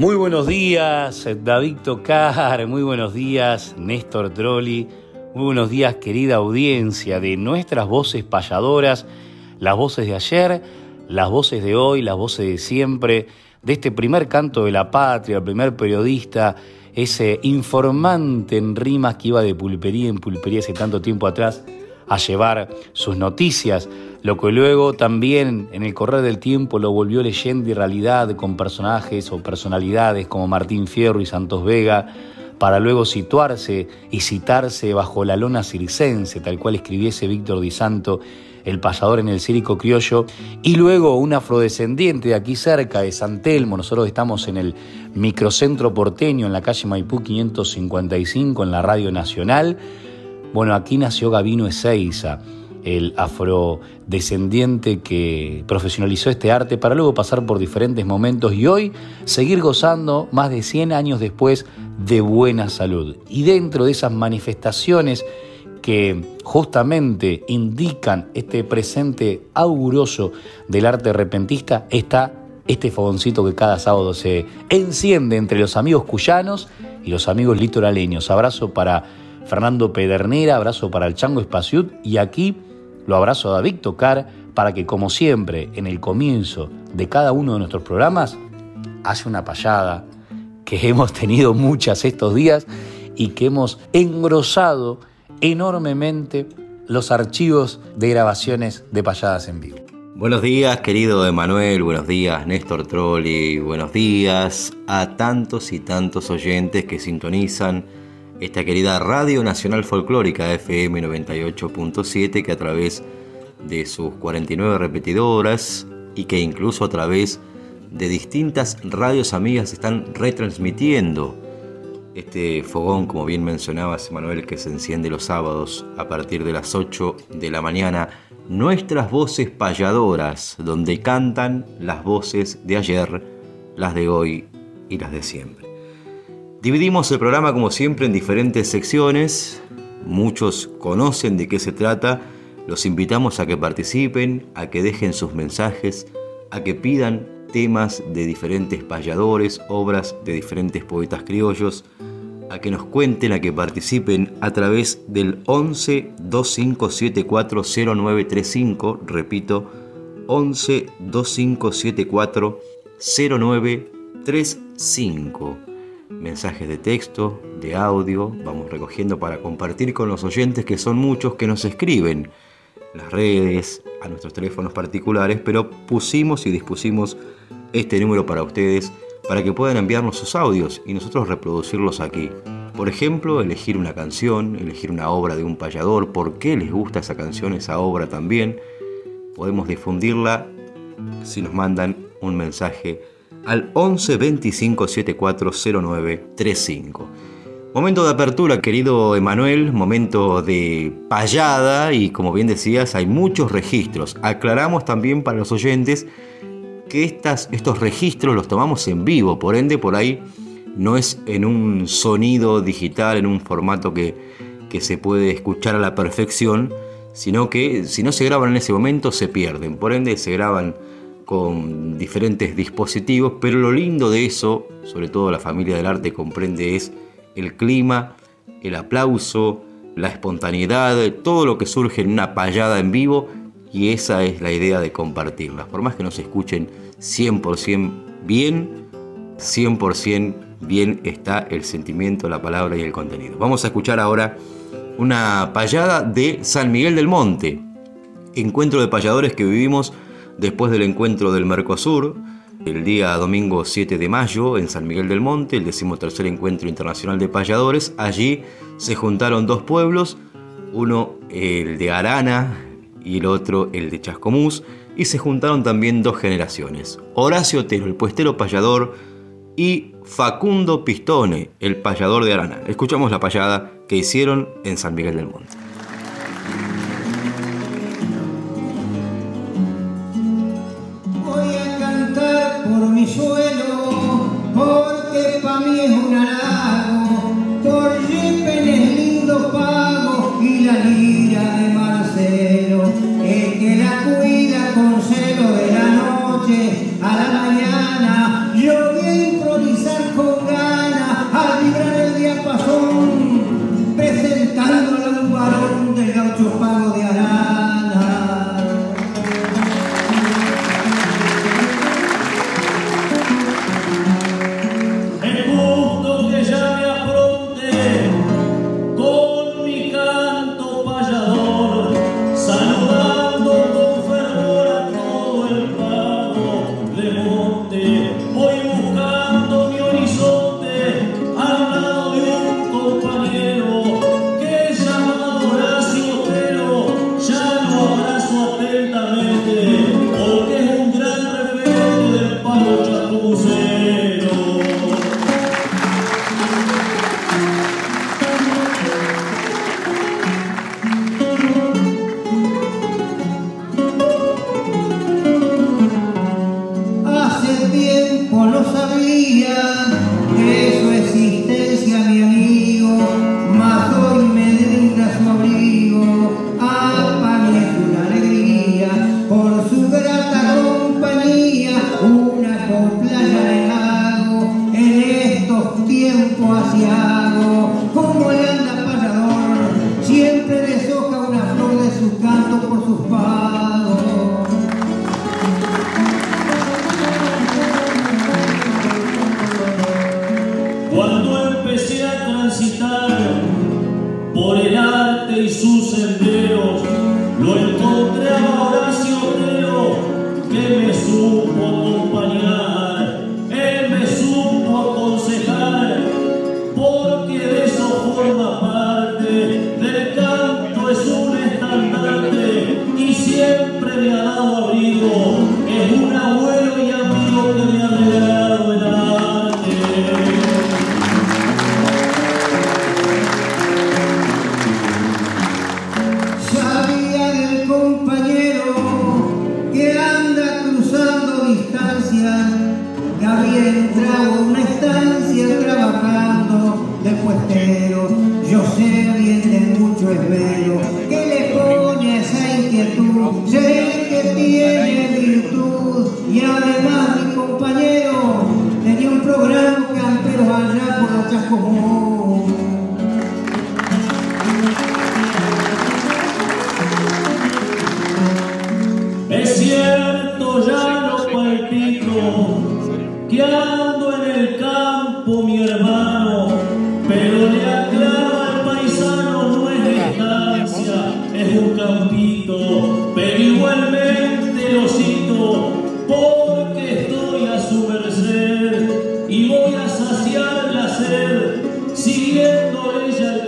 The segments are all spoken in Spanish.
Muy buenos días, David Tocar, muy buenos días, Néstor Trolli, muy buenos días, querida audiencia de nuestras voces payadoras, las voces de ayer, las voces de hoy, las voces de siempre, de este primer canto de la patria, el primer periodista, ese informante en rimas que iba de pulpería en pulpería hace tanto tiempo atrás a llevar sus noticias, lo que luego también en el correr del tiempo lo volvió leyenda y realidad con personajes o personalidades como Martín Fierro y Santos Vega, para luego situarse y citarse bajo la lona circense, tal cual escribiese Víctor Di Santo, el payador en el círico criollo, y luego un afrodescendiente de aquí cerca, de San Telmo, nosotros estamos en el microcentro porteño, en la calle Maipú 555, en la Radio Nacional, bueno, aquí nació Gabino Ezeiza, el afrodescendiente que profesionalizó este arte para luego pasar por diferentes momentos y hoy seguir gozando más de 100 años después de buena salud. Y dentro de esas manifestaciones que justamente indican este presente auguroso del arte repentista está este fogoncito que cada sábado se enciende entre los amigos cuyanos y los amigos litoraleños. Abrazo para Fernando Pedernera, abrazo para el Chango Espaciut y aquí lo abrazo a David Tocar para que como siempre en el comienzo de cada uno de nuestros programas hace una payada que hemos tenido muchas estos días y que hemos engrosado enormemente los archivos de grabaciones de payadas en vivo. Buenos días, querido Emanuel, buenos días, Néstor Trolli, buenos días a tantos y tantos oyentes que sintonizan esta querida Radio Nacional Folclórica FM 98.7 que a través de sus 49 repetidoras y que incluso a través de distintas radios amigas están retransmitiendo este fogón, como bien mencionabas, Manuel, que se enciende los sábados a partir de las 8 de la mañana. Nuestras voces payadoras, donde cantan las voces de ayer, las de hoy y las de siempre. Dividimos el programa como siempre en diferentes secciones. Muchos conocen de qué se trata. Los invitamos a que participen, a que dejen sus mensajes, a que pidan temas de diferentes payadores, obras de diferentes poetas criollos, a que nos cuenten, a que participen a través del 11 2574 0935, repito, 11 2574 0935 mensajes de texto, de audio, vamos recogiendo para compartir con los oyentes que son muchos que nos escriben las redes, a nuestros teléfonos particulares, pero pusimos y dispusimos este número para ustedes para que puedan enviarnos sus audios y nosotros reproducirlos aquí. Por ejemplo, elegir una canción, elegir una obra de un payador, por qué les gusta esa canción, esa obra también. Podemos difundirla si nos mandan un mensaje al 11 25 74 09 35. Momento de apertura, querido Emanuel, momento de payada y como bien decías, hay muchos registros. Aclaramos también para los oyentes que estas, estos registros los tomamos en vivo, por ende por ahí no es en un sonido digital, en un formato que, que se puede escuchar a la perfección, sino que si no se graban en ese momento se pierden, por ende se graban con diferentes dispositivos, pero lo lindo de eso, sobre todo la familia del arte comprende, es el clima, el aplauso, la espontaneidad, todo lo que surge en una payada en vivo y esa es la idea de compartirlas. Por más que nos escuchen 100% bien, 100% bien está el sentimiento, la palabra y el contenido. Vamos a escuchar ahora una payada de San Miguel del Monte, encuentro de payadores que vivimos después del encuentro del Mercosur, el día domingo 7 de mayo en San Miguel del Monte, el decimotercer encuentro internacional de payadores. Allí se juntaron dos pueblos, uno el de Arana y el otro el de Chascomús, y se juntaron también dos generaciones. Horacio Otero, el puestero payador, y Facundo Pistone, el payador de Arana. Escuchamos la payada que hicieron en San Miguel del Monte.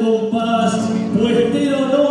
compás, puestero no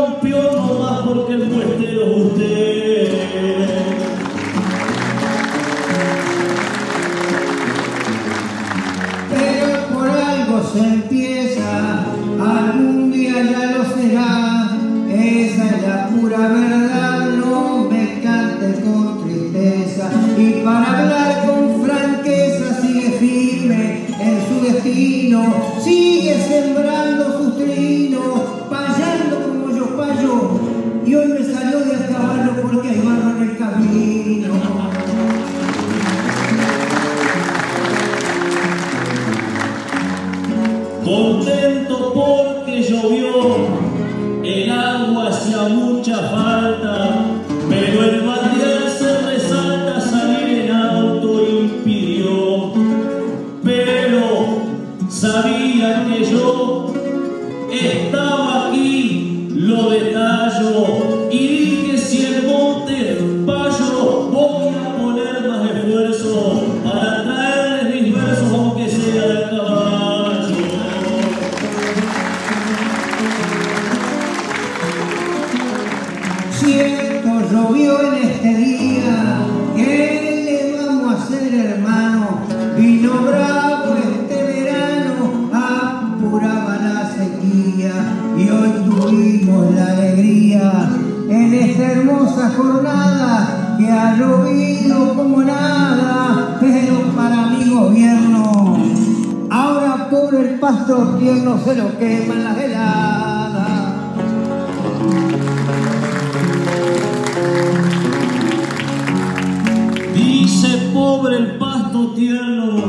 pobre el pasto tierno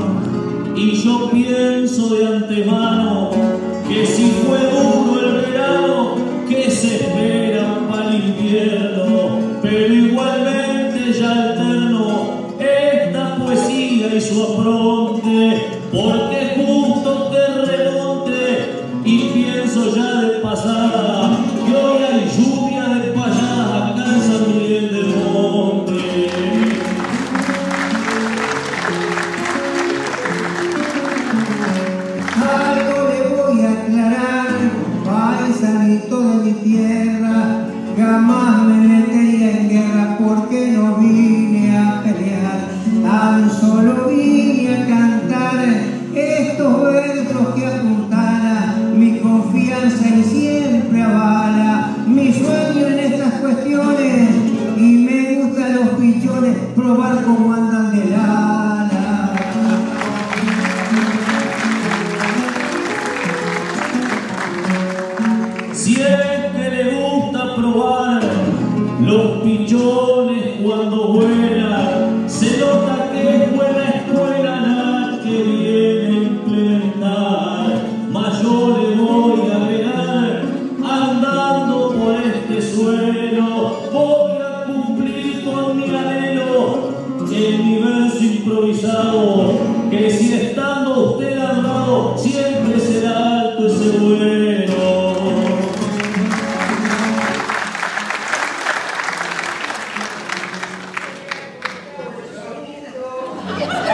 y yo pienso de antemano que si fue duro el verano, que se espera para el invierno? Pero igualmente ya eterno esta poesía y su apronte. Yes.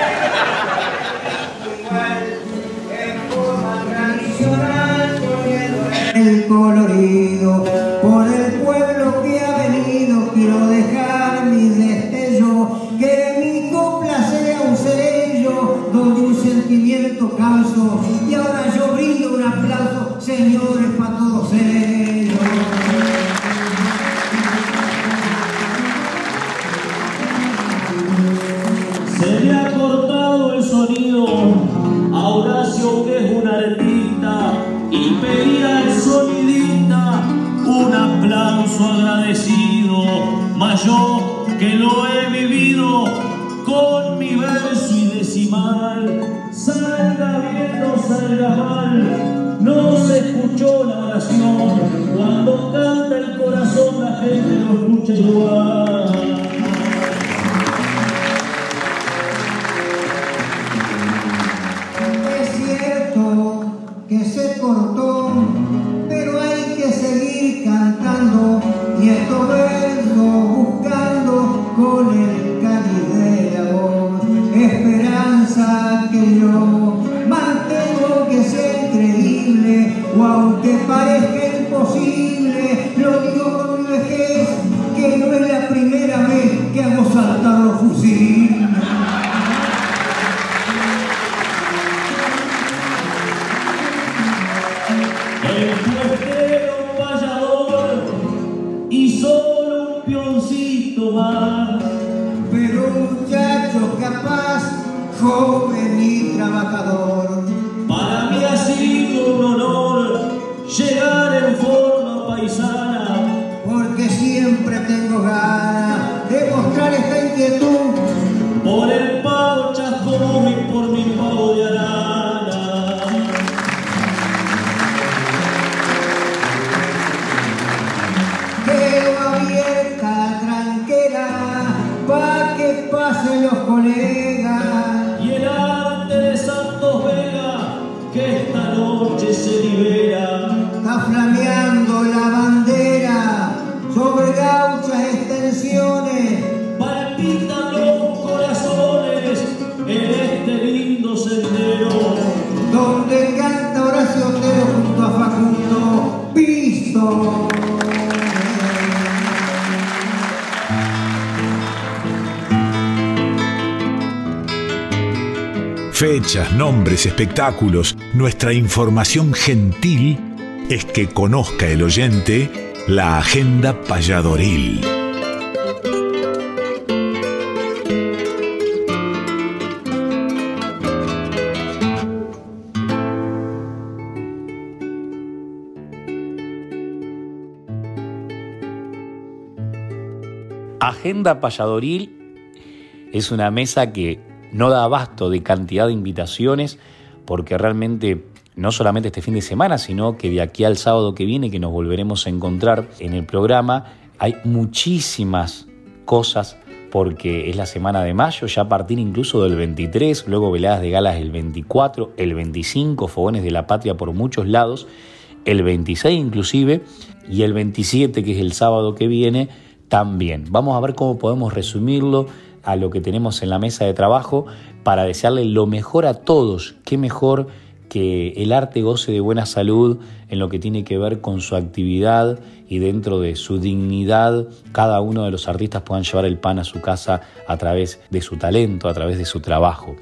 Espectáculos, nuestra información gentil es que conozca el oyente la agenda payadoril. Agenda Payadoril es una mesa que no da abasto de cantidad de invitaciones porque realmente no solamente este fin de semana, sino que de aquí al sábado que viene, que nos volveremos a encontrar en el programa, hay muchísimas cosas porque es la semana de mayo, ya a partir incluso del 23, luego veladas de galas el 24, el 25, fogones de la patria por muchos lados, el 26 inclusive, y el 27, que es el sábado que viene, también. Vamos a ver cómo podemos resumirlo a lo que tenemos en la mesa de trabajo para desearle lo mejor a todos. Qué mejor que el arte goce de buena salud en lo que tiene que ver con su actividad y dentro de su dignidad, cada uno de los artistas puedan llevar el pan a su casa a través de su talento, a través de su trabajo.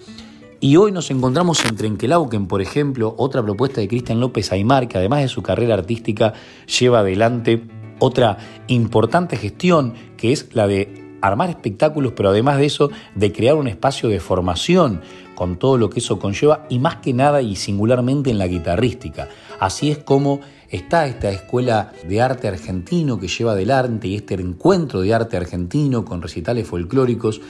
Y hoy nos encontramos en Trenquelauquen, por ejemplo, otra propuesta de Cristian López Aymar, que además de su carrera artística lleva adelante otra importante gestión, que es la de armar espectáculos, pero además de eso, de crear un espacio de formación con todo lo que eso conlleva y más que nada y singularmente en la guitarrística. Así es como está esta escuela de arte argentino que lleva adelante y este encuentro de arte argentino con recitales folclóricos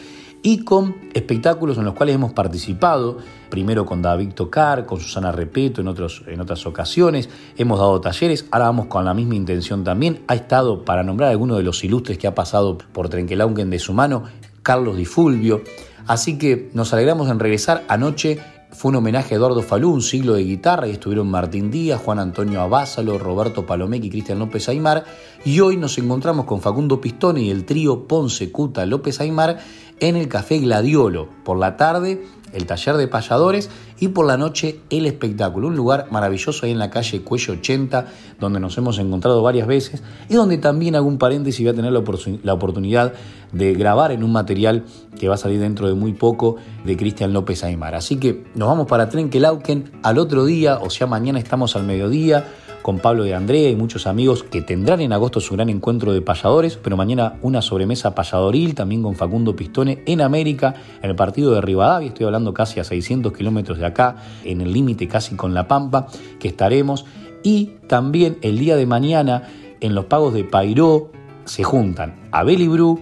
y con espectáculos en los cuales hemos participado, primero con David Tocar, con Susana Repeto en, otros, en otras ocasiones, hemos dado talleres, ahora vamos con la misma intención también, ha estado, para nombrar a alguno de los ilustres que ha pasado por Trenquelauquen de su mano, Carlos Di Fulvio, así que nos alegramos en regresar anoche fue un homenaje a Eduardo Falú, un siglo de guitarra, y estuvieron Martín Díaz, Juan Antonio Abásalo, Roberto Palomec y Cristian López Aymar. Y hoy nos encontramos con Facundo Pistone y el trío Ponce Cuta López Aymar en el Café Gladiolo. Por la tarde, el taller de payadores y por la noche el espectáculo. Un lugar maravilloso ahí en la calle Cuello 80, donde nos hemos encontrado varias veces y donde también hago un paréntesis voy a tener la, oportunidad de grabar en un material que va a salir dentro de muy poco de Cristian López Aymar. Así que nos vamos para Trenquelauquen al otro día, o sea, mañana estamos al mediodía con Pablo de Andrea y muchos amigos que tendrán en agosto su gran encuentro de payadores, pero mañana una sobremesa payadoril también con Facundo Pistone en América, en el partido de Rivadavia, estoy hablando casi a 600 kilómetros de acá, en el límite casi con La Pampa, que estaremos. Y también el día de mañana en los pagos de Pairó se juntan Abel Bru,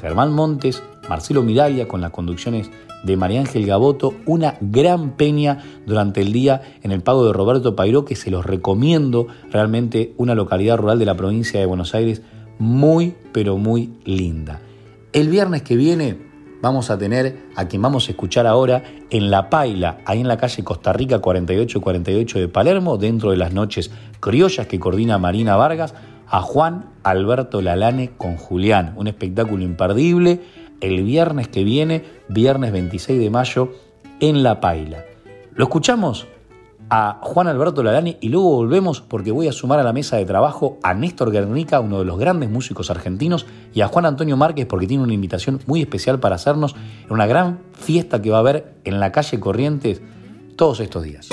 Germán Montes, Marcelo Miraglia con las conducciones de María Ángel Gaboto, una gran peña durante el día en el pago de Roberto Pairó, que se los recomiendo, realmente una localidad rural de la provincia de Buenos Aires muy, pero muy linda. El viernes que viene vamos a tener a quien vamos a escuchar ahora en La Paila, ahí en la calle Costa Rica 4848 de Palermo, dentro de las noches criollas que coordina Marina Vargas, a Juan Alberto Lalane con Julián, un espectáculo imperdible el viernes que viene, viernes 26 de mayo, en La Paila. Lo escuchamos a Juan Alberto Lalani y luego volvemos porque voy a sumar a la mesa de trabajo a Néstor Guernica, uno de los grandes músicos argentinos, y a Juan Antonio Márquez porque tiene una invitación muy especial para hacernos en una gran fiesta que va a haber en la calle Corrientes todos estos días.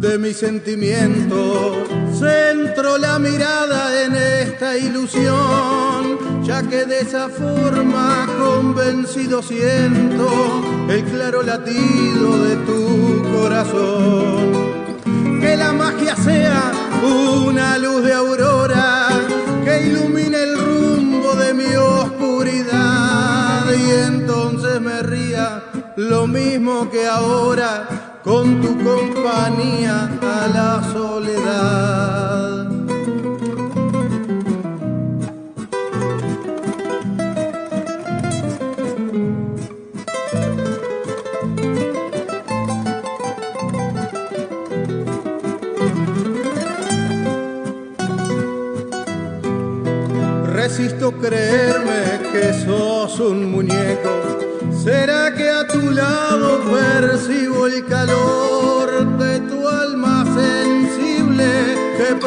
De mis sentimientos. Centro la mirada en esta ilusión, ya que de esa forma convencido siento el claro latido de tu corazón. Que la magia sea una luz de aurora que ilumine el rumbo de mi oscuridad y entonces me ría lo mismo que ahora con tu compañía a la soledad. Resisto creerme que sos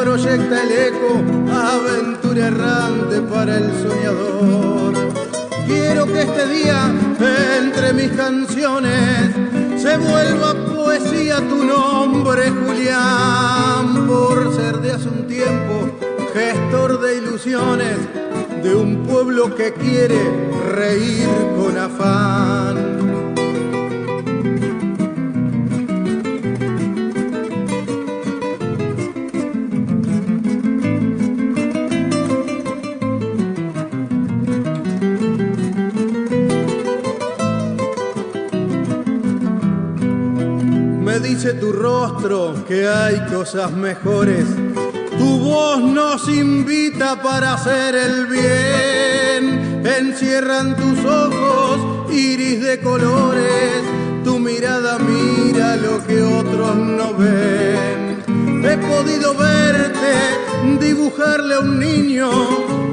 proyecta el eco, aventura errante para el soñador? Quiero que este día, entre mis canciones, se vuelva poesía tu nombre, Julián, por ser de hace un tiempo gestor de ilusiones de un pueblo que quiere reír con afán. Tu rostro que hay cosas mejores tu voz nos invita para hacer el bien. Encierran tus ojos, iris de colores. Tu mirada mira lo que otros no ven. He podido verte dibujarle a un niño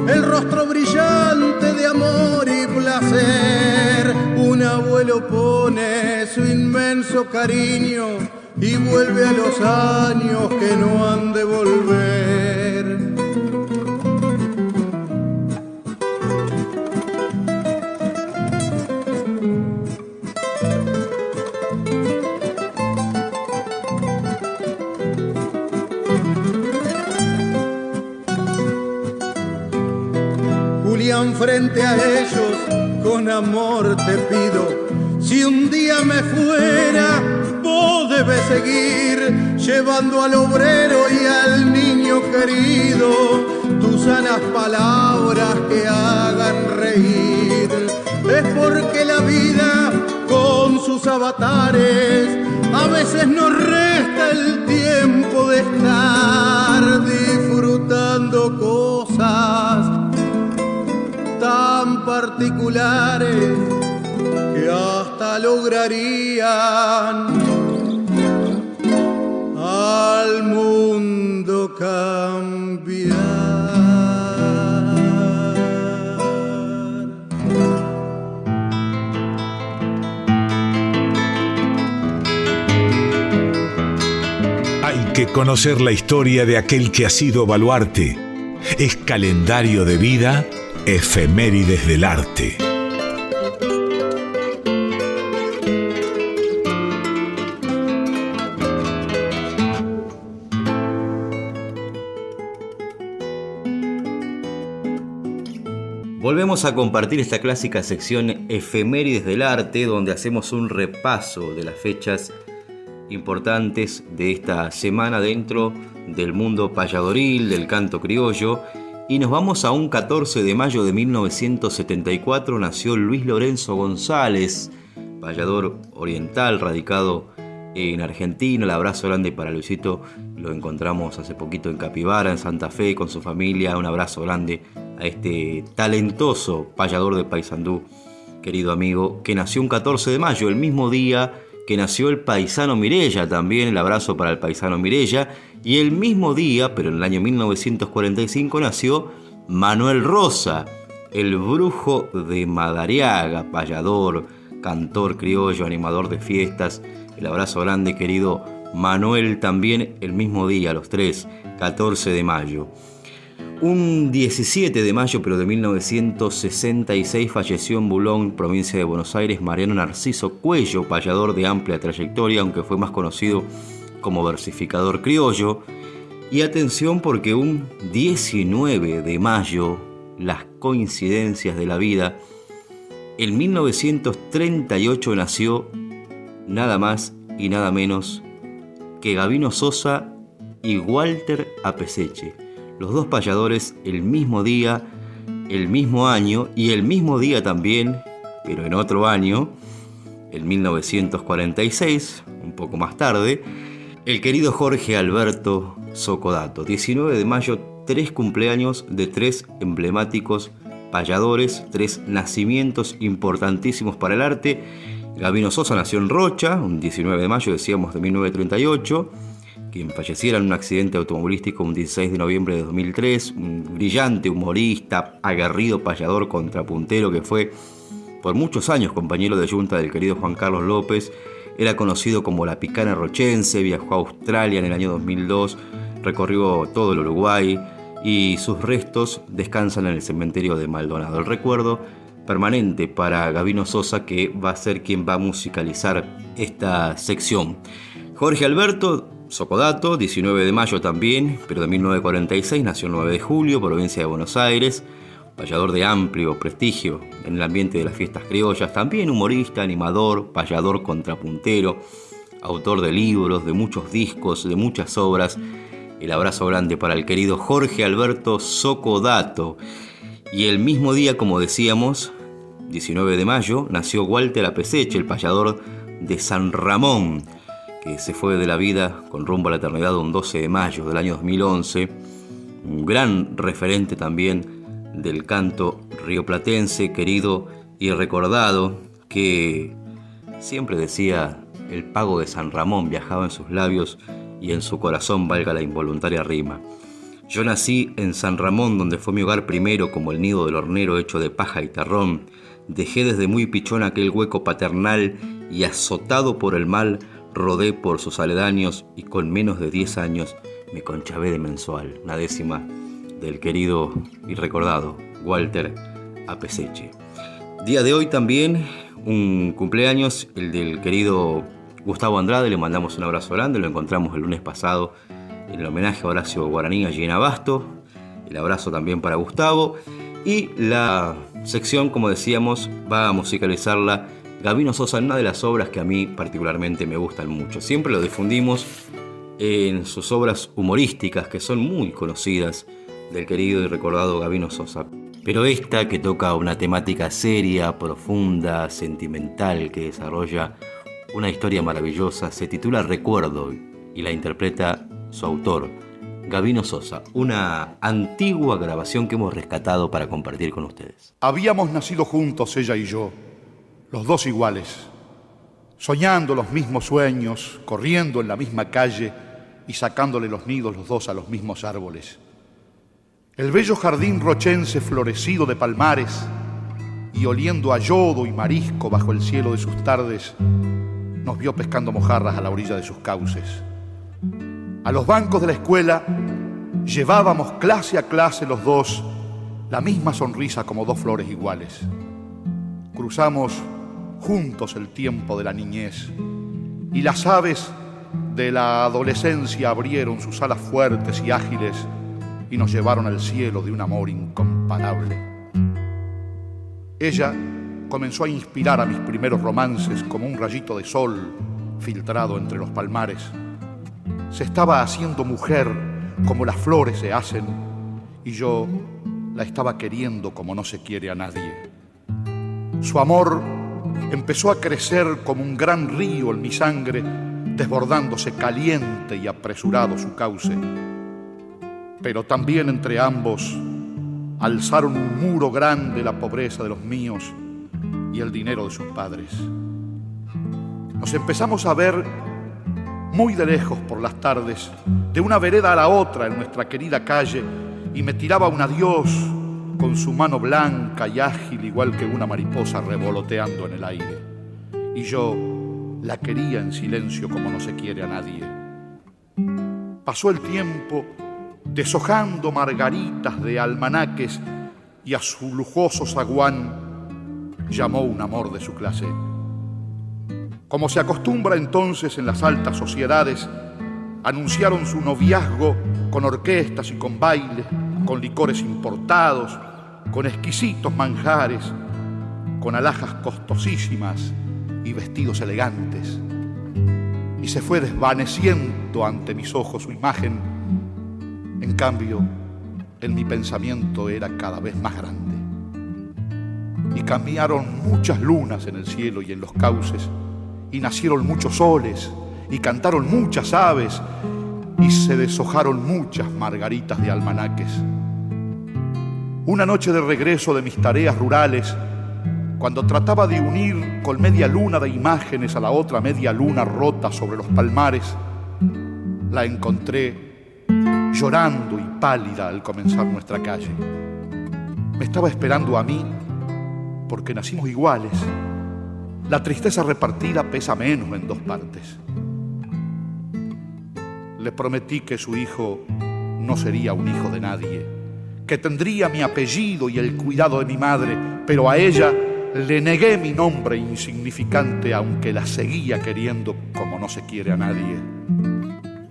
el rostro brillante de amor y placer. Un abuelo pone su inmenso cariño y vuelve a los años que no han de volver. Julián, frente a ellos, con amor te pido, si un día me fuera, vos debes seguir llevando al obrero y al niño querido tus sanas palabras que hagan reír. Es porque la vida con sus avatares a veces nos resta el tiempo de estar disfrutando cosas tan particulares que hasta lograrían al mundo cambiar. Hay que conocer la historia de aquel que ha sido baluarte. Es calendario de vida, efemérides del arte. Volvemos a compartir esta clásica sección Efemérides del Arte, donde hacemos un repaso de las fechas importantes de esta semana dentro del mundo payadoril, del canto criollo. Y nos vamos a un 14 de mayo de 1974, nació Luis Lorenzo González, payador oriental, radicado en Argentina. El abrazo grande para Luisito, lo encontramos hace poquito en Capibara, en Santa Fe, con su familia. Un abrazo grande este talentoso payador de Paysandú, querido amigo, que nació un 14 de mayo, el mismo día que nació el paisano Mirella, también el abrazo para el paisano Mirella, y el mismo día, pero en el año 1945, nació Manuel Rosa, el brujo de Madariaga, payador, cantor criollo, animador de fiestas. El abrazo grande, querido Manuel, también el mismo día, los tres, 14 de mayo. Un 17 de mayo, pero de 1966, falleció en Bulón, provincia de Buenos Aires, Mariano Narciso Cuello, payador de amplia trayectoria, aunque fue más conocido como versificador criollo. Y atención porque un 19 de mayo, las coincidencias de la vida, en 1938 nació nada más y nada menos que Gabino Sosa y Walter Apeseche los dos payadores el mismo día, el mismo año y el mismo día también, pero en otro año, en 1946, un poco más tarde, el querido Jorge Alberto Socodato. 19 de mayo, tres cumpleaños de tres emblemáticos payadores, tres nacimientos importantísimos para el arte. Gabino Sosa nació en Rocha, un 19 de mayo, decíamos, de 1938 quien falleciera en un accidente automovilístico un 16 de noviembre de 2003, un brillante humorista, aguerrido payador contrapuntero que fue por muchos años compañero de junta del querido Juan Carlos López, era conocido como la Picana Rochense, viajó a Australia en el año 2002, recorrió todo el Uruguay y sus restos descansan en el cementerio de Maldonado. El recuerdo permanente para Gavino Sosa que va a ser quien va a musicalizar esta sección. Jorge Alberto Socodato, 19 de mayo también, pero de 1946, nació el 9 de julio, provincia de Buenos Aires, payador de amplio prestigio en el ambiente de las fiestas criollas, también humorista, animador, payador contrapuntero, autor de libros, de muchos discos, de muchas obras. El abrazo grande para el querido Jorge Alberto Socodato. Y el mismo día, como decíamos, 19 de mayo, nació Walter Apeseche, el payador de San Ramón que se fue de la vida con rumbo a la eternidad un 12 de mayo del año 2011, un gran referente también del canto rioplatense, querido y recordado, que siempre decía el pago de San Ramón viajaba en sus labios y en su corazón valga la involuntaria rima. Yo nací en San Ramón, donde fue mi hogar primero como el nido del hornero hecho de paja y terrón. Dejé desde muy pichón aquel hueco paternal y azotado por el mal, rodé por sus aledaños y con menos de 10 años me conchavé de mensual, una décima del querido y recordado Walter Apeseche. Día de hoy también un cumpleaños, el del querido Gustavo Andrade, le mandamos un abrazo grande, lo encontramos el lunes pasado en el homenaje a Horacio Guaraní allí en Abasto, el abrazo también para Gustavo y la sección, como decíamos, va a musicalizarla Gabino Sosa en una de las obras que a mí particularmente me gustan mucho. Siempre lo difundimos en sus obras humorísticas que son muy conocidas del querido y recordado Gabino Sosa. Pero esta que toca una temática seria, profunda, sentimental, que desarrolla una historia maravillosa, se titula Recuerdo y la interpreta su autor, Gabino Sosa, una antigua grabación que hemos rescatado para compartir con ustedes. Habíamos nacido juntos, ella y yo los dos iguales, soñando los mismos sueños, corriendo en la misma calle y sacándole los nidos los dos a los mismos árboles. El bello jardín rochense florecido de palmares y oliendo a yodo y marisco bajo el cielo de sus tardes, nos vio pescando mojarras a la orilla de sus cauces. A los bancos de la escuela llevábamos clase a clase los dos la misma sonrisa como dos flores iguales. Cruzamos juntos el tiempo de la niñez y las aves de la adolescencia abrieron sus alas fuertes y ágiles y nos llevaron al cielo de un amor incomparable. Ella comenzó a inspirar a mis primeros romances como un rayito de sol filtrado entre los palmares. Se estaba haciendo mujer como las flores se hacen y yo la estaba queriendo como no se quiere a nadie. Su amor empezó a crecer como un gran río en mi sangre, desbordándose caliente y apresurado su cauce. Pero también entre ambos alzaron un muro grande la pobreza de los míos y el dinero de sus padres. Nos empezamos a ver muy de lejos por las tardes, de una vereda a la otra en nuestra querida calle, y me tiraba un adiós con su mano blanca y ágil igual que una mariposa revoloteando en el aire. Y yo la quería en silencio como no se quiere a nadie. Pasó el tiempo deshojando margaritas de almanaques y a su lujoso zaguán llamó un amor de su clase. Como se acostumbra entonces en las altas sociedades, anunciaron su noviazgo con orquestas y con bailes, con licores importados, con exquisitos manjares, con alhajas costosísimas y vestidos elegantes. Y se fue desvaneciendo ante mis ojos su imagen. En cambio, en mi pensamiento era cada vez más grande. Y cambiaron muchas lunas en el cielo y en los cauces, y nacieron muchos soles, y cantaron muchas aves, y se deshojaron muchas margaritas de almanaques una noche de regreso de mis tareas rurales, cuando trataba de unir con media luna de imágenes a la otra media luna rota sobre los palmares, la encontré llorando y pálida al comenzar nuestra calle. Me estaba esperando a mí porque nacimos iguales, la tristeza repartida pesa menos en dos partes. Le prometí que su hijo no sería un hijo de nadie, que tendría mi apellido y el cuidado de mi madre, pero a ella le negué mi nombre insignificante, aunque la seguía queriendo como no se quiere a nadie.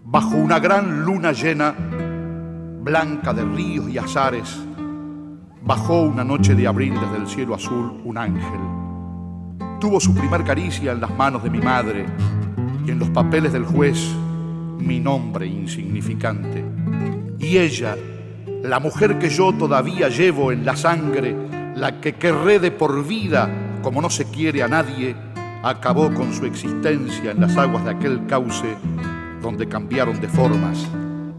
Bajo una gran luna llena, blanca de ríos y azares, bajó una noche de abril desde el cielo azul un ángel. Tuvo su primer caricia en las manos de mi madre y en los papeles del juez mi nombre insignificante. Y ella, la mujer que yo todavía llevo en la sangre, la que querré de por vida como no se quiere a nadie, acabó con su existencia en las aguas de aquel cauce donde cambiaron de formas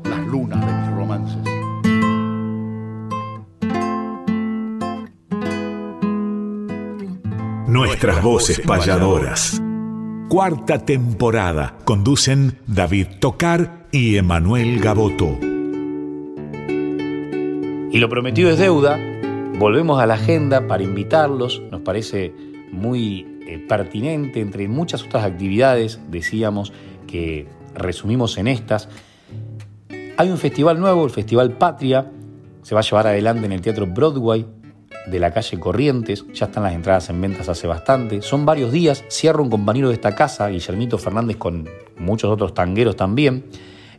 las lunas de mis romances. Nuestras voces payadoras. Cuarta temporada. Conducen David Tocar y Emanuel Gaboto. Y lo prometido es deuda. Volvemos a la agenda para invitarlos. Nos parece muy eh, pertinente entre muchas otras actividades, decíamos, que resumimos en estas. Hay un festival nuevo, el Festival Patria. Se va a llevar adelante en el Teatro Broadway de la calle Corrientes. Ya están las entradas en ventas hace bastante. Son varios días. Cierra un compañero de esta casa, Guillermito Fernández, con muchos otros tangueros también.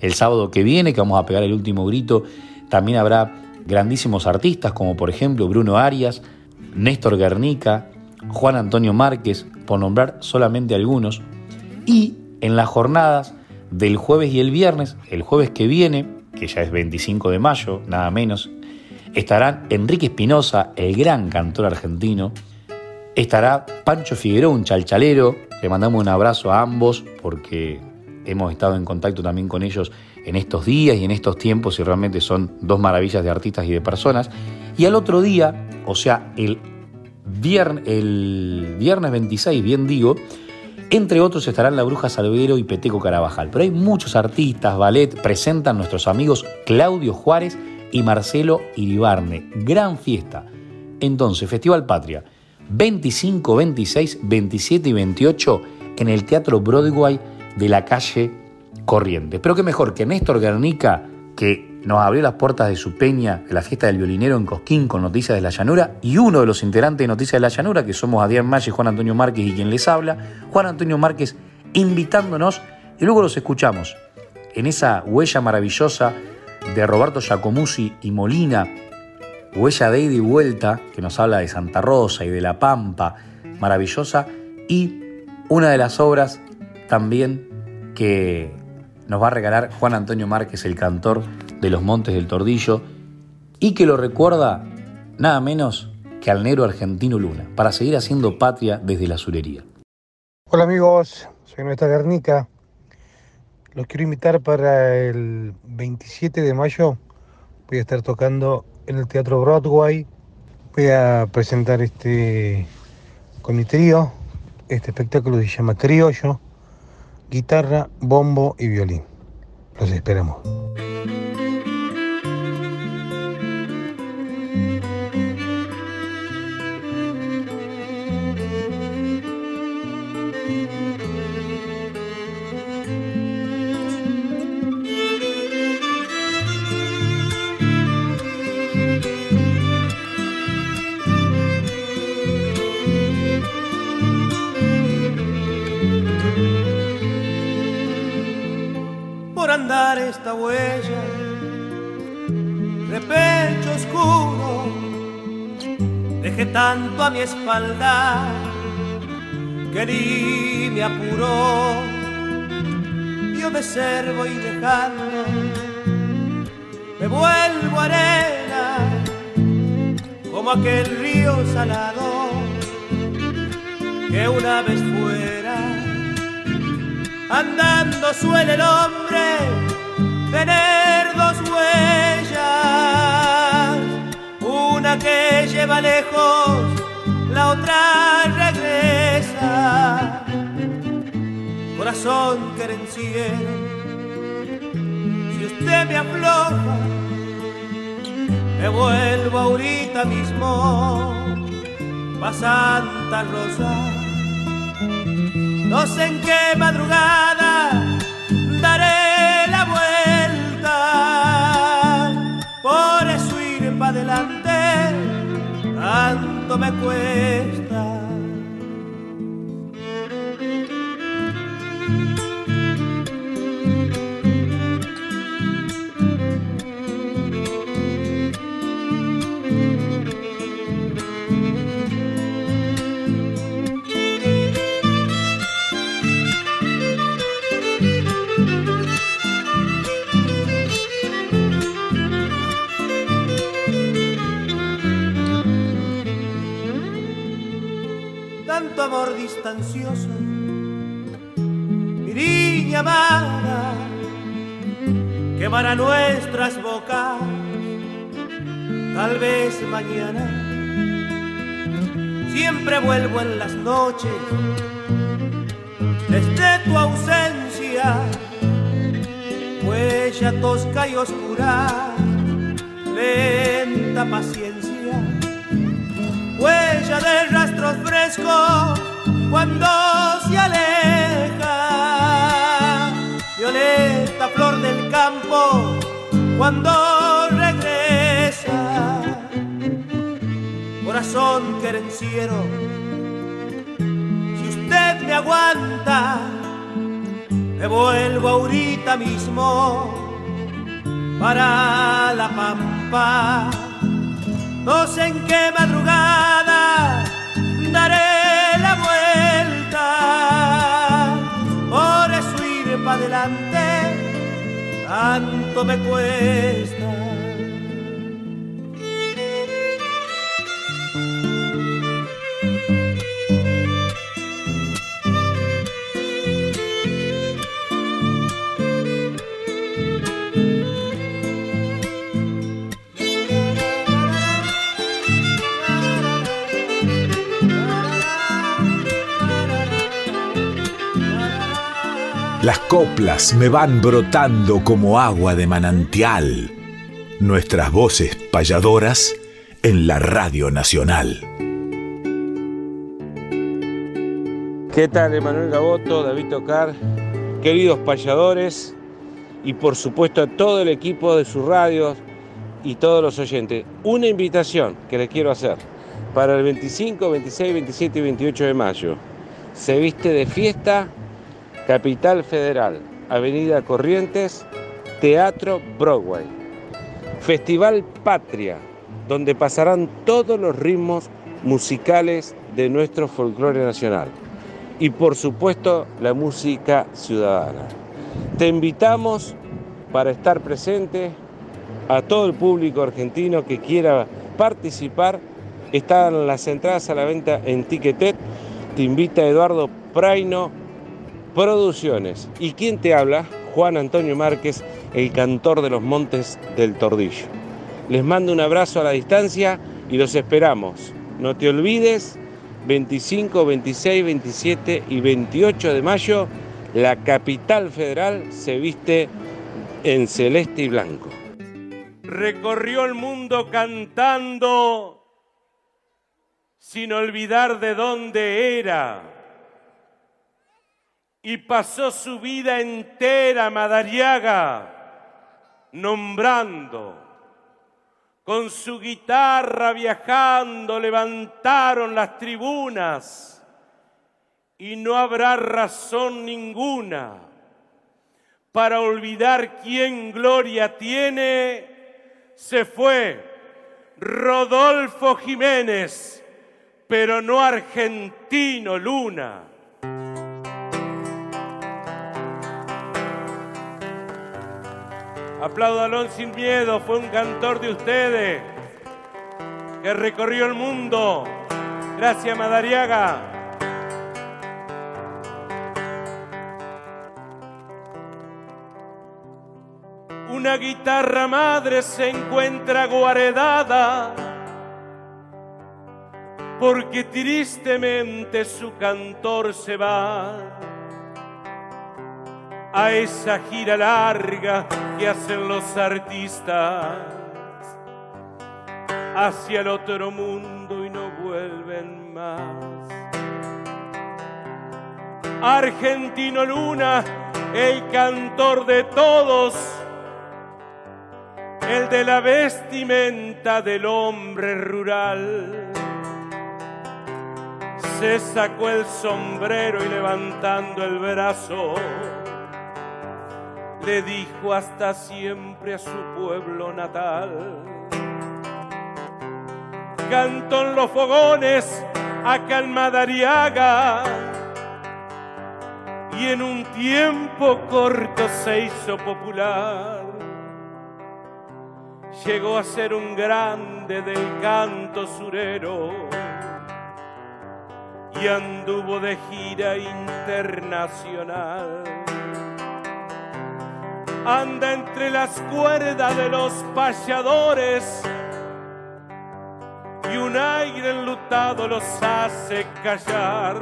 El sábado que viene, que vamos a pegar el último grito, también habrá grandísimos artistas como por ejemplo Bruno Arias, Néstor Guernica, Juan Antonio Márquez, por nombrar solamente algunos. Y en las jornadas del jueves y el viernes, el jueves que viene, que ya es 25 de mayo, nada menos, estarán Enrique Espinosa, el gran cantor argentino, estará Pancho Figueroa, un chalchalero, le mandamos un abrazo a ambos porque hemos estado en contacto también con ellos en estos días y en estos tiempos y realmente son dos maravillas de artistas y de personas. Y al otro día, o sea, el viernes, el viernes 26, bien digo, entre otros estarán La Bruja Salvero y Peteco Carabajal. Pero hay muchos artistas, ballet, presentan nuestros amigos Claudio Juárez y Marcelo Iribarne. Gran fiesta. Entonces, Festival Patria, 25, 26, 27 y 28 en el Teatro Broadway de la calle Corrientes. Pero qué mejor que Néstor Guernica, que nos abrió las puertas de su peña de la fiesta del violinero en Cosquín con Noticias de la Llanura, y uno de los integrantes de Noticias de la Llanura, que somos Adrián Malle, Juan Antonio Márquez y quien les habla, Juan Antonio Márquez invitándonos, y luego los escuchamos en esa huella maravillosa de Roberto Giacomuzzi y Molina, huella de ida y vuelta, que nos habla de Santa Rosa y de La Pampa, maravillosa, y una de las obras también que nos va a regalar Juan Antonio Márquez, el cantor de los Montes del Tordillo, y que lo recuerda nada menos que al negro argentino Luna, para seguir haciendo patria desde la surería. Hola amigos, soy Nuestra Guernica. Los quiero invitar para el 27 de mayo. Voy a estar tocando en el Teatro Broadway. Voy a presentar este con mi trío. Este espectáculo se llama Criollo, guitarra, bombo y violín. Los esperamos. Andar esta huella de pecho oscuro. Dejé tanto a mi espalda que ni me apuró. Yo de ser voy dejando, me vuelvo arena como aquel río salado que una vez fuera andando suele el hombre tener dos huellas, una que lleva lejos, la otra regresa. Corazón querenciero, si usted me afloja, me vuelvo ahorita mismo pa' Santa Rosa. No sé en qué madrugada daré la vuelta, por eso ir para adelante tanto me cuesta. Tanto amor distancioso, mi niña amada, quemará nuestras bocas, tal vez mañana. Siempre vuelvo en las noches, desde tu ausencia, huella tosca y oscura, lenta paciencia huella de rastros frescos cuando se aleja. Violeta, flor del campo, cuando regresa. Corazón querenciero, si usted me aguanta, me vuelvo ahorita mismo para la pampa no sé en qué madrugada daré la vuelta. Por eso ir para adelante tanto me cuesta. Las coplas me van brotando como agua de manantial. Nuestras voces payadoras en la Radio Nacional. ¿Qué tal, Emanuel Gaboto, David Tocar, queridos payadores y por supuesto a todo el equipo de sus radios y todos los oyentes? Una invitación que les quiero hacer para el 25, 26, 27 y 28 de mayo. Se viste de fiesta Capital Federal, Avenida Corrientes, Teatro Broadway. Festival Patria, donde pasarán todos los ritmos musicales de nuestro folclore nacional. Y por supuesto la música ciudadana. Te invitamos para estar presente a todo el público argentino que quiera participar. Están las entradas a la venta en Ticketet. Te invita Eduardo Praino Producciones. ¿Y quién te habla? Juan Antonio Márquez, el cantor de los Montes del Tordillo. Les mando un abrazo a la distancia y los esperamos. No te olvides, 25, 26, 27 y 28 de mayo, la capital federal se viste en celeste y blanco. Recorrió el mundo cantando sin olvidar de dónde era y pasó su vida entera Madariaga nombrando. Con su guitarra viajando levantaron las tribunas y no habrá razón ninguna para olvidar quién gloria tiene. Se fue Rodolfo Jiménez, pero no argentino Luna. Apláudalo sin miedo, fue un cantor de ustedes que recorrió el mundo. Gracias, Madariaga. Una guitarra madre se encuentra guaredada porque tristemente su cantor se va a esa gira larga que hacen los artistas hacia el otro mundo y no vuelven más. Argentino Luna, el cantor de todos, el de la vestimenta del hombre rural. Se sacó el sombrero y levantando el brazo, le dijo hasta siempre a su pueblo natal. Cantó en los fogones a Calmadariaga y en un tiempo corto se hizo popular. Llegó a ser un grande del canto surero y anduvo de gira internacional. Anda entre las cuerdas de los payadores y un aire enlutado los hace callar.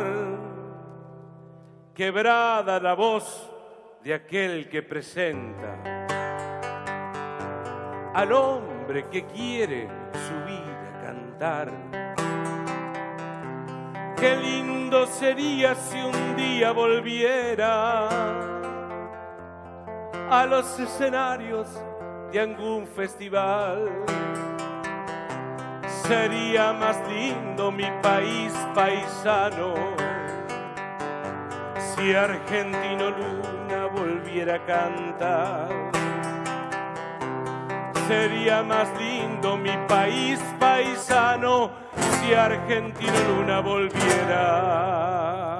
Quebrada la voz de aquel que presenta al hombre que quiere su vida cantar. Qué lindo sería si un día volviera a los escenarios de algún festival. Sería más lindo mi país paisano si Argentino Luna volviera a cantar. Sería más lindo mi país paisano si Argentino Luna volviera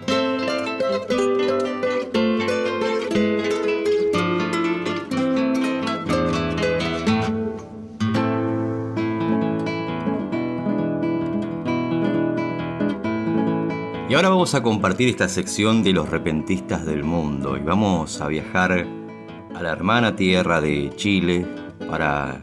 Ahora vamos a compartir esta sección de los repentistas del mundo y vamos a viajar a la hermana tierra de Chile para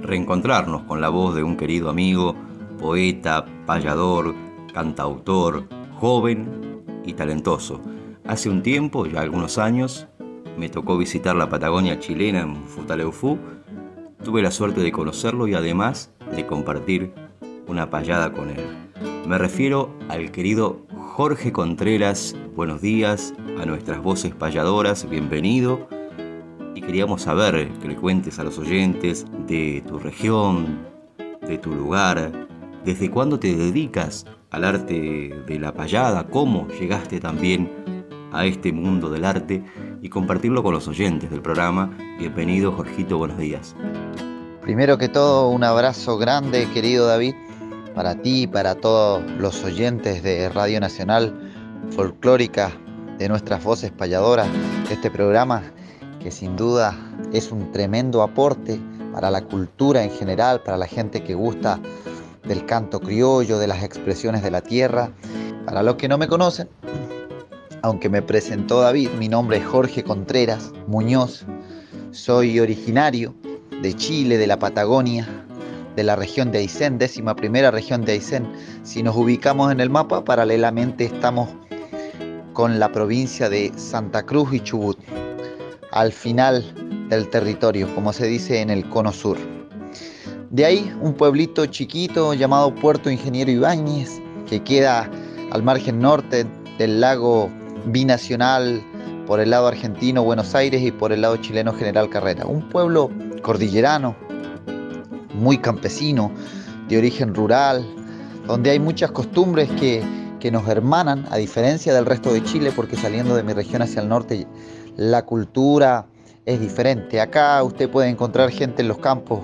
reencontrarnos con la voz de un querido amigo, poeta, payador, cantautor, joven y talentoso. Hace un tiempo, ya algunos años, me tocó visitar la Patagonia chilena en Futaleufú. Tuve la suerte de conocerlo y además de compartir una payada con él. Me refiero al querido Jorge Contreras. Buenos días a nuestras voces payadoras, bienvenido. Y queríamos saber que le cuentes a los oyentes de tu región, de tu lugar, desde cuándo te dedicas al arte de la payada, cómo llegaste también a este mundo del arte y compartirlo con los oyentes del programa. Bienvenido, Jorgito, buenos días. Primero que todo, un abrazo grande, querido David, para ti y para todos los oyentes de Radio Nacional Folclórica, de nuestras voces payadoras, este programa que sin duda es un tremendo aporte para la cultura en general, para la gente que gusta del canto criollo, de las expresiones de la tierra. Para los que no me conocen, aunque me presentó David, mi nombre es Jorge Contreras Muñoz, soy originario de Chile, de la Patagonia, de la región de Aysén, décima primera región de Aysén. Si nos ubicamos en el mapa, paralelamente estamos con la provincia de Santa Cruz y Chubut, al final del territorio, como se dice en el cono sur. De ahí un pueblito chiquito llamado Puerto Ingeniero Ibáñez, que queda al margen norte del lago binacional por el lado argentino Buenos Aires y por el lado chileno General Carrera. Un pueblo cordillerano, muy campesino, de origen rural, donde hay muchas costumbres que, que nos hermanan, a diferencia del resto de Chile, porque saliendo de mi región hacia el norte, la cultura es diferente. Acá usted puede encontrar gente en los campos,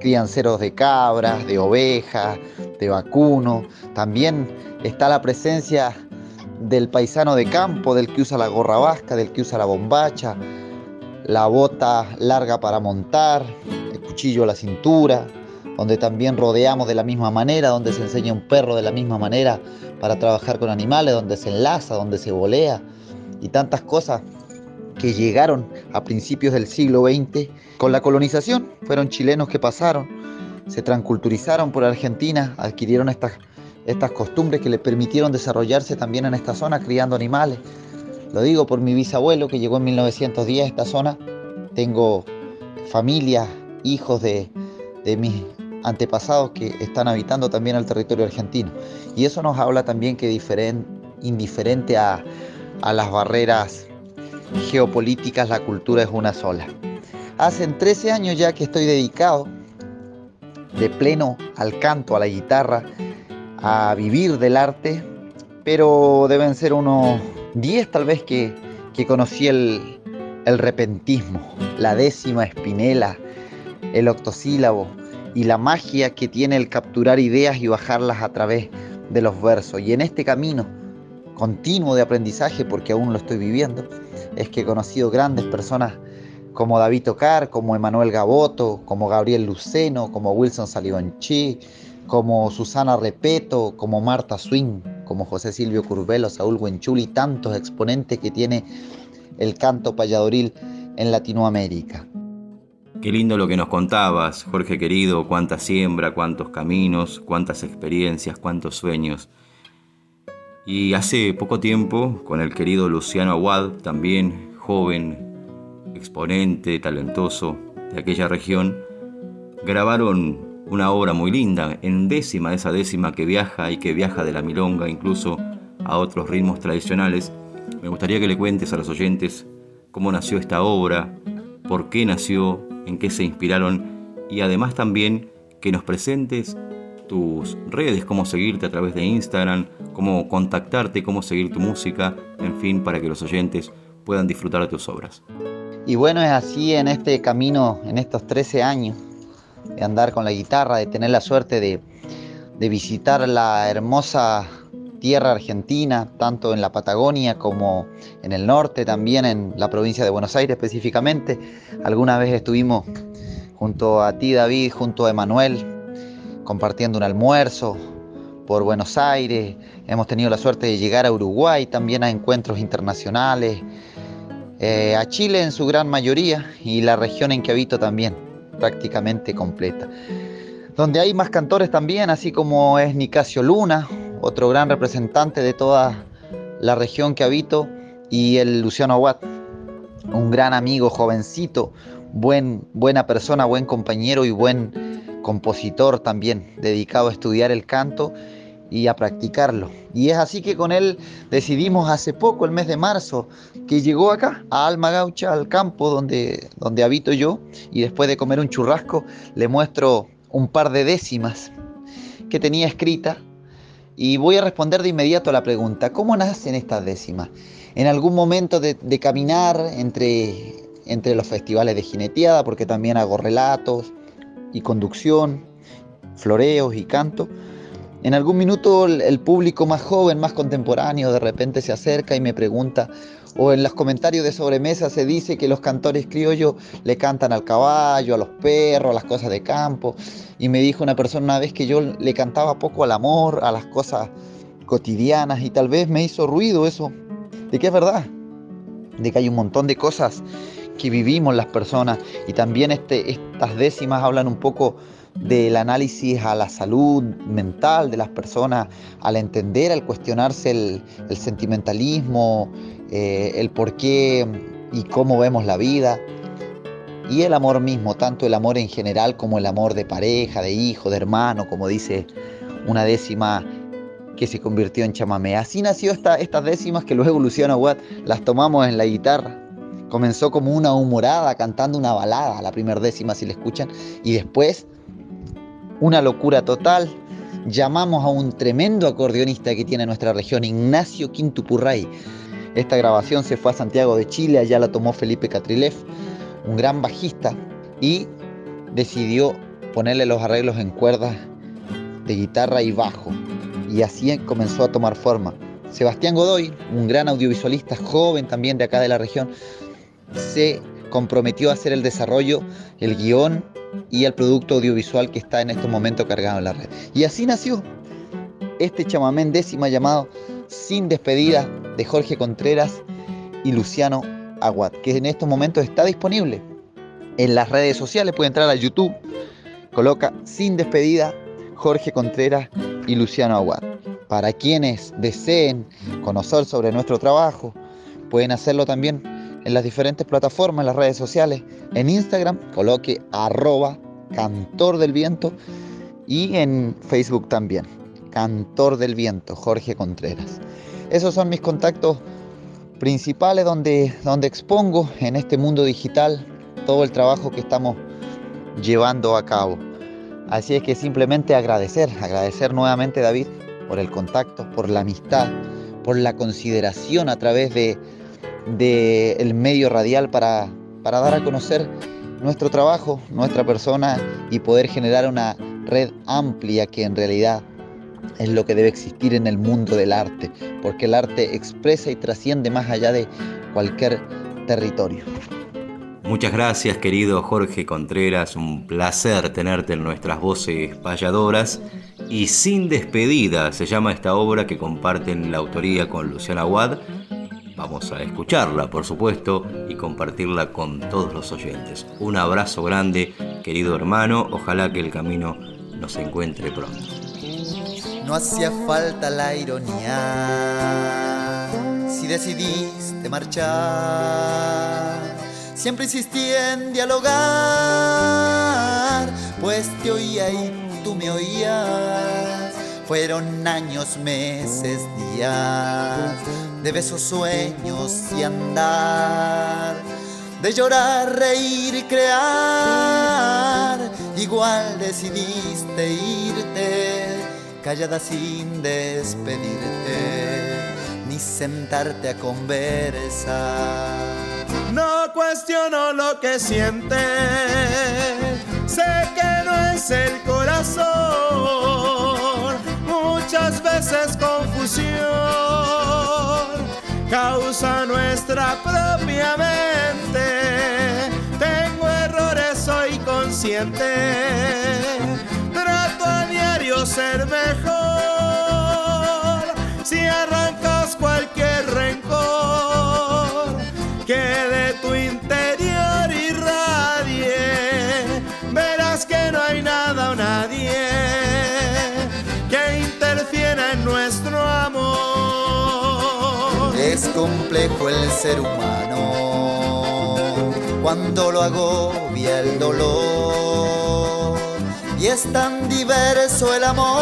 crianceros de cabras, de ovejas, de vacuno. También está la presencia del paisano de campo, del que usa la gorra vasca, del que usa la bombacha, la bota larga para montar, el cuchillo a la cintura, donde también rodeamos de la misma manera, donde se enseña un perro de la misma manera para trabajar con animales, donde se enlaza, donde se volea y tantas cosas que llegaron a principios del siglo XX con la colonización. Fueron chilenos que pasaron, se transculturizaron por Argentina, adquirieron estas, estas costumbres que le permitieron desarrollarse también en esta zona criando animales. Lo digo por mi bisabuelo que llegó en 1910 a esta zona. Tengo familia, hijos de, de mis antepasados que están habitando también el territorio argentino. Y eso nos habla también que indiferente a, a las barreras geopolíticas, la cultura es una sola. Hace 13 años ya que estoy dedicado de pleno al canto, a la guitarra, a vivir del arte, pero deben ser unos 10 tal vez que, que conocí el, el repentismo, la décima espinela, el octosílabo y la magia que tiene el capturar ideas y bajarlas a través de los versos. Y en este camino continuo de aprendizaje, porque aún lo estoy viviendo, es que he conocido grandes personas como David Tocar, como Emanuel Gaboto, como Gabriel Luceno, como Wilson Salivanchi, como Susana Repeto, como Marta Swing, como José Silvio Curvelo, Saúl Huenchuli, tantos exponentes que tiene el canto payadoril en Latinoamérica. Qué lindo lo que nos contabas, Jorge querido, cuánta siembra, cuántos caminos, cuántas experiencias, cuántos sueños. Y hace poco tiempo, con el querido Luciano Aguad, también joven, exponente, talentoso de aquella región, grabaron una obra muy linda, en décima, esa décima que viaja y que viaja de la milonga incluso a otros ritmos tradicionales. Me gustaría que le cuentes a los oyentes cómo nació esta obra, por qué nació, en qué se inspiraron y además también que nos presentes tus redes, cómo seguirte a través de Instagram, cómo contactarte, cómo seguir tu música, en fin, para que los oyentes puedan disfrutar de tus obras. Y bueno, es así en este camino, en estos 13 años de andar con la guitarra, de tener la suerte de, de visitar la hermosa tierra argentina, tanto en la Patagonia como en el norte, también en la provincia de Buenos Aires específicamente. Alguna vez estuvimos junto a ti, David, junto a Emanuel, compartiendo un almuerzo por Buenos Aires. Hemos tenido la suerte de llegar a Uruguay, también a encuentros internacionales, eh, a Chile en su gran mayoría y la región en que habito también, prácticamente completa. Donde hay más cantores también, así como es Nicasio Luna, otro gran representante de toda la región que habito, y el Luciano Aguat, un gran amigo, jovencito, buen, buena persona, buen compañero y buen compositor también, dedicado a estudiar el canto y a practicarlo. Y es así que con él decidimos hace poco, el mes de marzo, que llegó acá, a Alma Gaucha, al campo donde, donde habito yo, y después de comer un churrasco, le muestro un par de décimas que tenía escrita y voy a responder de inmediato a la pregunta, ¿cómo nacen estas décimas? En algún momento de, caminar entre, entre los festivales de jineteada, porque también hago relatos y conducción, floreos y canto, en algún minuto el público más joven, más contemporáneo, de repente se acerca y me pregunta, o en los comentarios de sobremesa se dice que los cantores criollos le cantan al caballo, a los perros, a las cosas de campo. Y me dijo una persona una vez que yo le cantaba poco al amor, a las cosas cotidianas y tal vez me hizo ruido eso. De que es verdad, de que hay un montón de cosas que vivimos las personas y también este, estas décimas hablan un poco del análisis a la salud mental de las personas, al entender, al cuestionarse el, sentimentalismo, eh, el por qué y cómo vemos la vida. Y el amor mismo, tanto el amor en general como el amor de pareja, de hijo, de hermano, como dice una décima que se convirtió en chamamé. Así nació esta, estas décimas que luego Luciano Watt las tomamos en la guitarra. Comenzó como una humorada cantando una balada, la primera décima si la escuchan, y después una locura total. Llamamos a un tremendo acordeonista que tiene nuestra región, Ignacio Quintupurray esta grabación se fue a Santiago de Chile, allá la tomó Felipe Catrilev, un gran bajista, y decidió ponerle los arreglos en cuerdas de guitarra y bajo. Y así comenzó a tomar forma. Sebastián Godoy, un gran audiovisualista joven también de acá de la región, se comprometió a hacer el desarrollo, el guion y el producto audiovisual que está en estos momentos cargado en la red. Y así nació este chamamén décima llamado Sin despedida de Jorge Contreras y Luciano Aguad, que en estos momentos está disponible en las redes sociales. Puede entrar a YouTube, coloca Sin Despedida, Jorge Contreras y Luciano Aguad. Para quienes deseen conocer sobre nuestro trabajo, pueden hacerlo también en las diferentes plataformas, en las redes sociales. En Instagram, coloque arroba cantor del viento y en Facebook también, cantor del viento, Jorge Contreras. Esos son mis contactos principales donde, donde expongo en este mundo digital todo el trabajo que estamos llevando a cabo. Así es que simplemente agradecer, agradecer nuevamente David por el contacto, por la amistad, por la consideración a través de, de el medio radial para, para dar a conocer nuestro trabajo, nuestra persona y poder generar una red amplia que en realidad es lo que debe existir en el mundo del arte, porque el arte expresa y trasciende más allá de cualquier territorio. Muchas gracias querido Jorge Contreras, un placer tenerte en nuestras voces payadoras y sin despedida se llama esta obra que comparten la autoría con Luciana Wad. Vamos a escucharla, por supuesto, y compartirla con todos los oyentes. Un abrazo grande, querido hermano, ojalá que el camino nos encuentre pronto. No hacía falta la ironía si decidiste marchar. Siempre insistí en dialogar, pues te oía y tú me oías. Fueron años, meses, días de besos, sueños y andar, de llorar, reír y crear. Igual decidiste irte, callada sin despedirte, ni sentarte a conversar. No cuestiono lo que sientes, sé que no es el corazón. Muchas veces confusión causa nuestra propia mente. Tengo errores, soy consciente. Trato a diario ser mejor. Si arrancas complejo el ser humano cuando lo agobia el dolor. Y es tan diverso el amor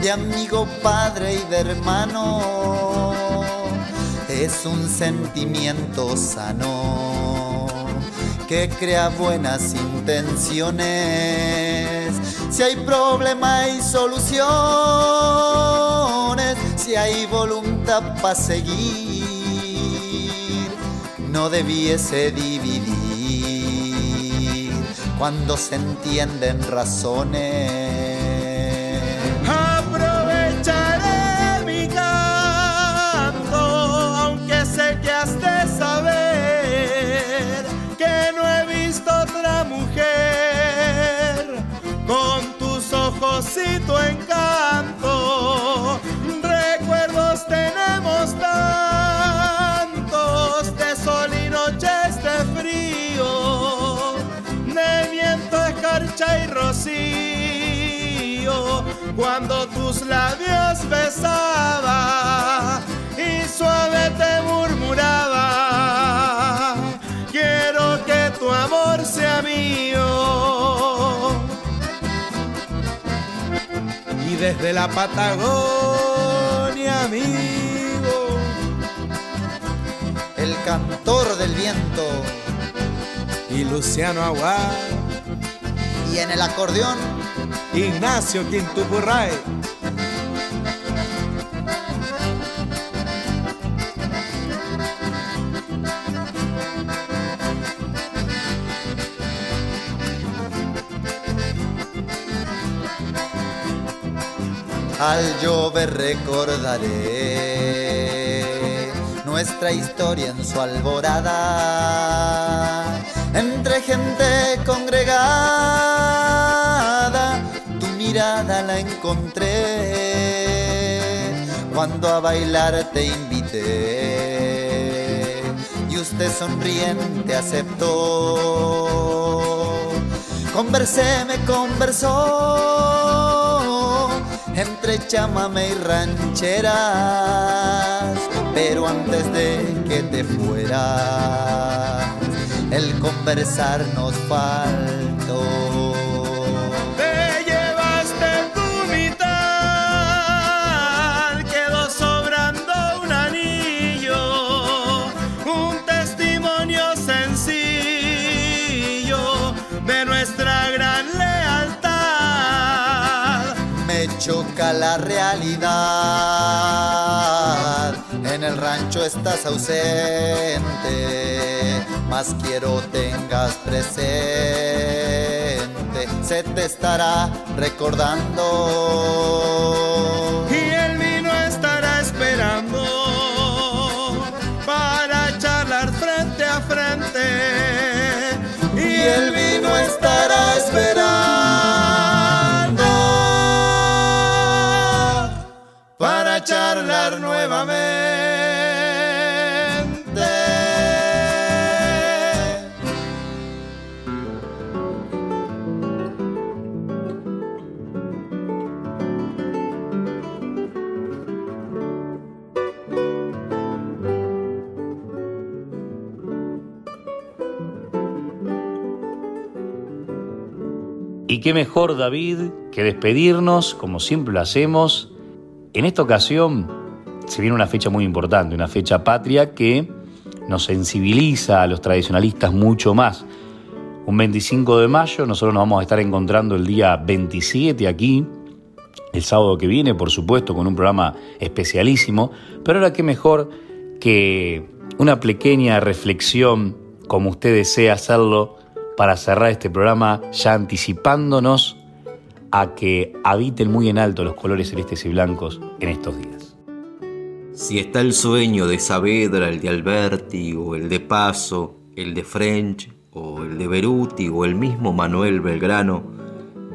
de amigo, padre y de hermano. Es un sentimiento sano que crea buenas intenciones. Si hay problema hay soluciones, si hay voluntad para seguir, no debiese dividir cuando se entienden razones. Aprovecharé mi canto, aunque sé que has de saber que no he visto otra mujer con tus ojos y tu encanto. Cuando tus labios besaba y suave te murmuraba, quiero que tu amor sea mío. Y desde la Patagonia, amigo, El cantor del viento y Luciano Aguad, y en el acordeón Ignacio Quintupurray. al llover recordaré nuestra historia en su alborada, entre gente congregada, mirada la encontré cuando a bailar te invité. instante sonriente aceptó. Conversé, me conversó entre chamame y rancheras, pero antes de que te fueras, el conversar nos faltó. Choca la realidad. En el rancho estás ausente, más quiero tengas presente. Se te estará recordando. Nuevamente. Y qué mejor, David, que despedirnos, como siempre lo hacemos. En esta ocasión se viene una fecha muy importante, una fecha patria que nos sensibiliza a los tradicionalistas mucho más. Un 25 de mayo, nosotros nos vamos a estar encontrando el día 27 aquí, el sábado que viene, por supuesto, con un programa especialísimo, pero ahora qué mejor que una pequeña reflexión, como usted desea hacerlo, para cerrar este programa ya anticipándonos a que habiten muy en alto los colores celestes y blancos en estos días. Si está el sueño de Saavedra, el de Alberti, o el de Paso, el de French, o el de Beruti, o el mismo Manuel Belgrano,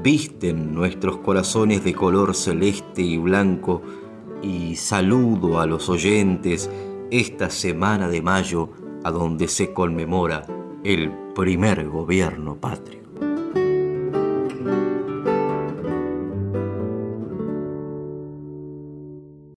visten nuestros corazones de color celeste y blanco, y saludo a los oyentes esta semana de mayo a donde se conmemora el primer gobierno patrio.